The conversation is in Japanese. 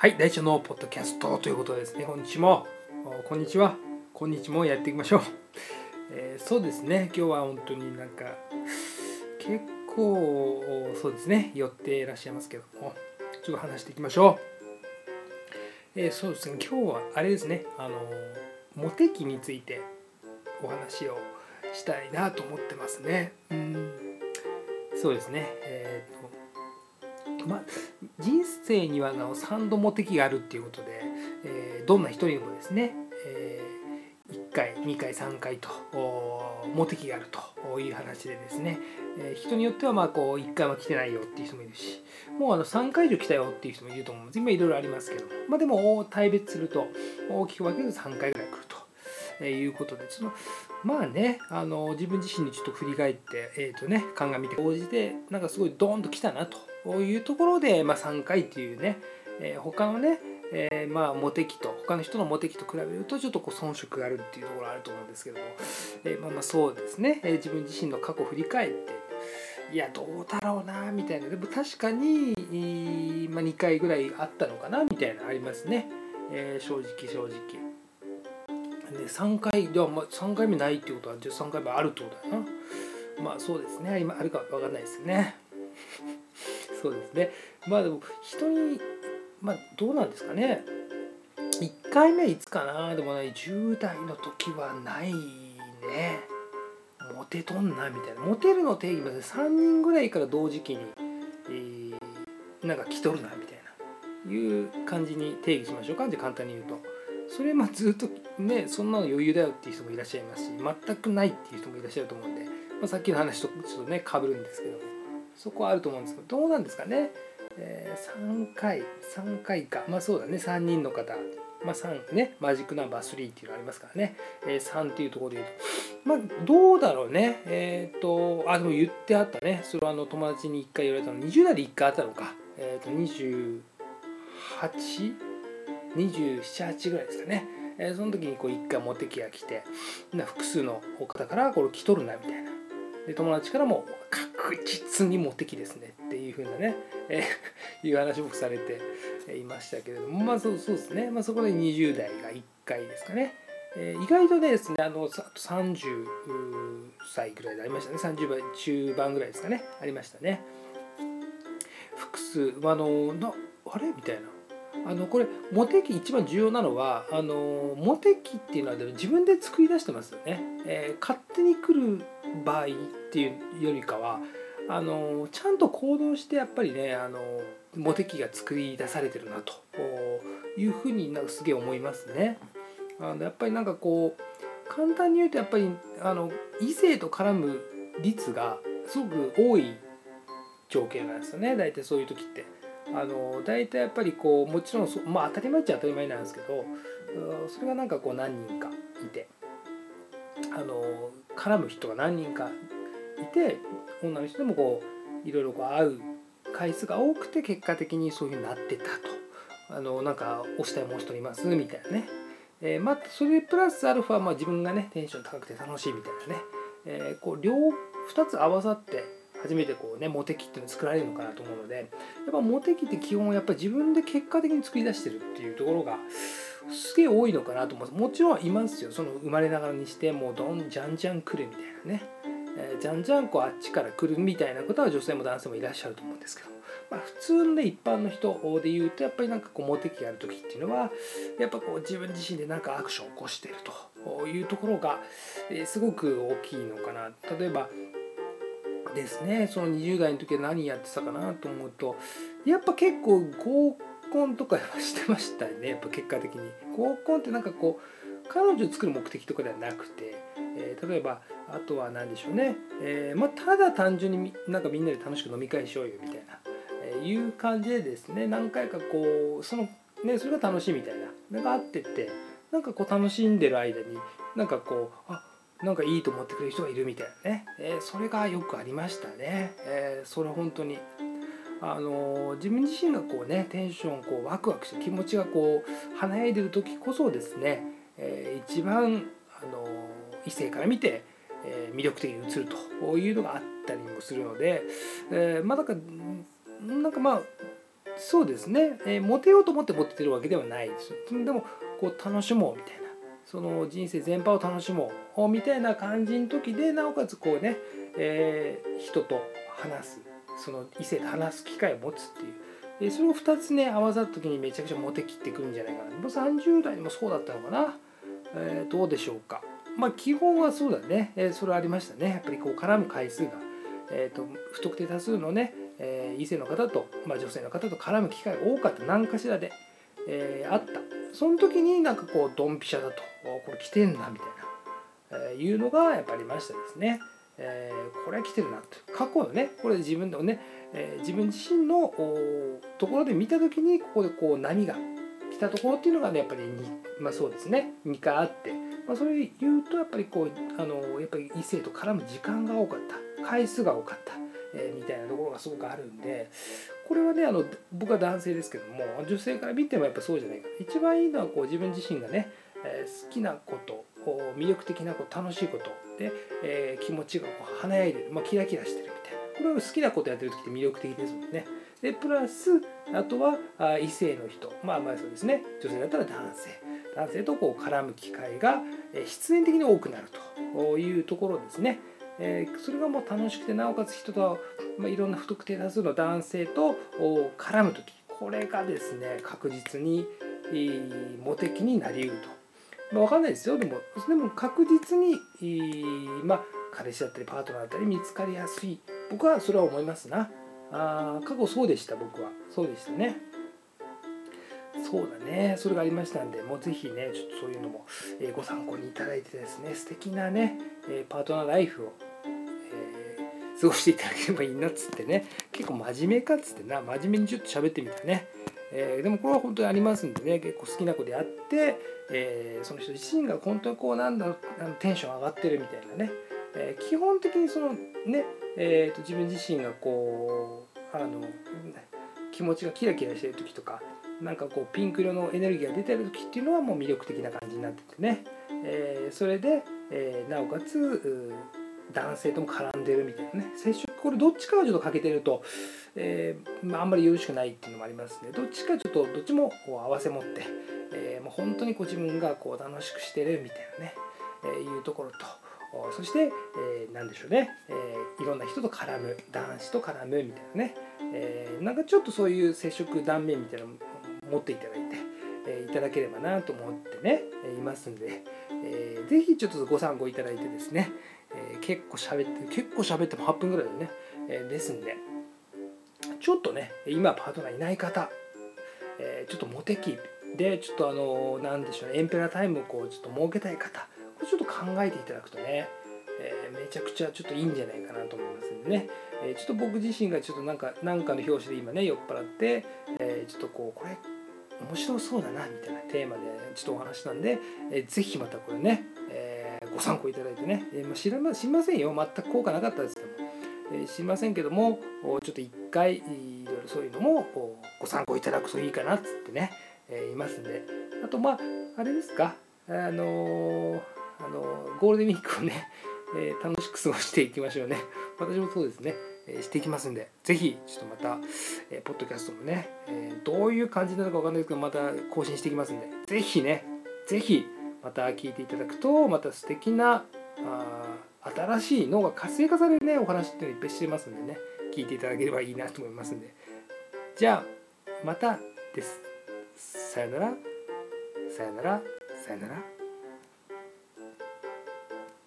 はい、大ちゃんのポッドキャストということですね、こんにちも、こんにちは、こんにちもやっていきましょう。えーそうですね、今日は本当になんか、結構、そうですね、寄っていらっしゃいますけども、ちょっと話していきましょう。えーそうですね、今日はあれですね、あの、モテ期についてお話をしたいなと思ってますね。うん、そうですね、えーとま、人生にはあの3度モテ期があるっていうことで、えーどんな人にもですね、え1回2回3回とおモテ期があるという話でですね、えー人によってはまあこう1回も来てないよっていう人もいるしもうあの3回以上来たよっていう人もいると思うんです。今いろいろありますけどまあでも大別すると大きく分けると3回ぐらい来ると。えいうことでそのまあねあの自分自身にちょっと振り返って、えーとね、鑑みて応じてなんかすごいドーンと来たなと。こういうところで、まあ、3回っていうね、えー他のね、えーまあモテ期と他の人のモテ期と比べるとちょっとこう遜色があるっていうところあると思うんですけども、えーまあまあそうですね、えー自分自身の過去を振り返っていやどうだろうなみたいな。でも確かに、まあ、2回ぐらいあったのかなみたいなありますね、えー正直正直。で3回では、まあ、3回目ないってことはじゃあ3回目あるってことだよな。まあそうですね。今あるか分かんないですよね。そうですね。まあでも人にまあどうなんですかね。1回目いつかなでもね10代の時はないね。モテとんなみたいな。モテるの定義まで3人ぐらいから同時期に、えーなんか来とるなみたいな。いう感じに定義しましょうか。じゃ簡単に言うと。それまあずっとねそんなの余裕だよっていう人もいらっしゃいますし全くないっていう人もいらっしゃると思うんで、まあ、さっきの話とちょっとねかぶるんですけど。そこはあると思うんですけどどうなんですかね、えー3回3回か。まあそうだね。3人の方。まあ3ねマジックナンバー3っていうのありますからね、えー3っていうところで言うと。まあどうだろうね。えっ、とあでも言ってあったね。それはあの友達に1回言われたの。20代で1回あったのか。えっ、と 28? 278ぐらいですかね、えーその時にこう一回モテ期が来て複数の方からこれ来とるなみたいな。で友達からも確実にモテ期ですねっていう風なね、えー いう話もされていましたけれどもまあそうそうですね、まあ、そこで20代が1回ですかね、えー意外とねですねあの30歳ぐらいでありましたね。30倍中盤ぐらいですかね。ありましたね。複数あのなあれ？みたいな。あのこれモテ期一番重要なのはあのモテ期っていうのはでも自分で作り出してますよね、えー勝手に来る場合っていうよりかはあのちゃんと行動してやっぱりねあのモテ期が作り出されてるなというふうになんかすげえ思いますね。あのやっぱりなんかこう簡単に言うとやっぱりあの異性と絡む率がすごく多い条件なんですよね大体そういう時って。あの大体やっぱりこうもちろんそ、まあ、当たり前っちゃ当たり前なんですけどそれがなんかこう何人かいてあの絡む人が何人かいて女の人でもこういろいろこう会う回数が多くて結果的にそういうふうになってたと。あのなんか押したいもう一人いますみたいなね、えーまあそれプラスアルファ、まあ、自分がねテンション高くて楽しいみたいなね、えーこう両2つ合わさって初めてこうねモテ期っていうのを作られるのかなと思うのでやっぱモテ期って基本やっぱり自分で結果的に作り出してるっていうところがすげえ多いのかなと思います。もちろんいますよ。その生まれながらにしてもうどんじゃんじゃん来るみたいなね、えーじゃんじゃんこうあっちから来るみたいなことは女性も男性もいらっしゃると思うんですけどまあ、普通のね一般の人で言うとやっぱりなんかこうモテ期がある時っていうのはやっぱこう自分自身でなんかアクションを起こしているというところが、えすごく大きいのかな。例えばですね。その20代の時は何やってたかなと思うとやっぱ結構合コンとかしてましたね。やっぱ結果的に。合コンってなんかこう彼女を作る目的とかではなくて、えー例えばあとは何でしょうね、えーまあ、ただ単純になんかみんなで楽しく飲み会しようよみたいな、えーいう感じでですね何回かこうそのねそれが楽しいみたいな。のがあってってなんかこう楽しんでる間になんかこうあなんかいいと思ってくれる人がいるみたいなね、えーそれがよくありましたね、えーそれ本当に。あのー自分自身がこうねテンションこうワクワクして気持ちがこう華やいでる時こそですね、えー一番、あのー異性から見て、えー魅力的に映るというのがあったりもするので、えーまあだからんなんかまあそうですね、えー、モテようと思ってモテてるわけではないです。でもこう楽しもうみたいな。その人生全般を楽しもうみたいな感じの時でなおかつこうね、えー、人と話すその異性と話す機会を持つっていう。でそれを2つね合わさった時にめちゃくちゃモテきってくるんじゃないかな。30代でもそうだったのかな、えー、どうでしょうか。まあ基本はそうだね、えー、それありましたね。やっぱりこう絡む回数が、えーと、不特定多数のね、えー、異性の方と、まあ、女性の方と絡む機会が多かった。何かしらで、えー、あった。その時になんかこうドンピシャだとこれ来てんなみたいな、えー、いうのがやっぱありましたですね。えー、これは来てるなと過去のねこれ自分のね、えー、自分自身のところで見た時にここでこう波が来たところっていうのがねやっぱりまあ、そうですね。2回あって、まあ、それ言うとやっぱりこうあのやっぱり異性と絡む時間が多かった。回数が多かった、えー、みたいなところがすごくあるんでこれはねあの僕は男性ですけども女性から見てもやっぱそうじゃないか一番いいのはこう自分自身がね、えー、好きなこと魅力的なこと楽しいことで、えー、気持ちがこう華やいでる、まあ、キラキラしてるみたいな。これは好きなことやってる時って魅力的ですもんね。でプラスあとは異性の人。まあまあそうですね。女性だったら男性。男性とこう絡む機会が必然的に多くなるというところですね。えー、それがもう楽しくてなおかつ人と、まあ、いろんな不特定多数の男性と絡む時これがですね確実にモテ期になりうると。まあ、分かんないですよ。でもでも確実に、まあ、彼氏だったりパートナーだったり見つかりやすい。僕はそれは思いますな。あ過去そうでした僕は。そうでしたね。そうだね。それがありましたんでもう是非ねちょっとそういうのも、えご参考にいただいてですね素敵なね、えパートナーライフを、過ごしていただければいいなっつってね。結構真面目かっつってな真面目にちょっと喋ってみたね。えー、でもこれは本当にありますんでね。結構好きな子であって、えー、その人自身が本当にこうなんだろうあのテンション上がってるみたいなね、えー、基本的にそのね、えーと、自分自身がこうあの気持ちがキラキラしてる時とかなんかこうピンク色のエネルギーが出てる時っていうのはもう魅力的な感じになっててね、えー、それで、えー、なおかつ男性とも絡んでるみたいなね。接触これどっちかがちょっと欠けてると、えー、まあ、あんまりよろしくないっていうのもありますね。どっちかちょっとどっちもこう合わせ持って、えー、もう本当にこう自分がこう楽しくしてるみたいなね、えー、いうところと。そして、えー、何でしょうね、えー、いろんな人と絡む男子と絡むみたいなね、えー、なんかちょっとそういう接触断面みたいなの持っていただいて、え、いただければなと思ってね、いますんで、えー、ぜひちょっとご参考いただいてですね、結構喋って結構喋っても8分ぐらいでね、えー、ですんで。ちょっとね今パートナーいない方、えー、ちょっとモテ期でちょっとあの何でしょうねエンペラータイムをこうちょっと設けたい方これちょっと考えていただくとね、えー、めちゃくちゃちょっといいんじゃないかなと思いますんでね、え、ちょっと僕自身がちょっとなんかなんかの表紙で今ね酔っ払って、え、ちょっとこうこれ面白そうだなみたいなテーマでちょっとお話したんで、えー、ぜひまたこれね、ご参考いただいてね、えーまあ、知らま知りませんよ。全く効果なかったですけども、えー、知りませんけどもちょっと一回いろいろそういうのもご参考いただくといいかなっつってね、えー、いますんで。あとまああれですか。あのー、あのー、ゴールデンウィークをね、えー、楽しく過ごしていきましょうね。私もそうですね。えしていきますんで。是非ちょっとまた、えポッドキャストもね、えどういう感じなのか分かんないですけどまた更新していきますんで。是非ね。是非また聞いていただくとまた素敵なあ新しい脳が活性化されるねお話っていうのいっぱいしてますんでね。聞いていただければいいなと思いますんで。じゃあまたです。さよなら。さよなら。さよなら。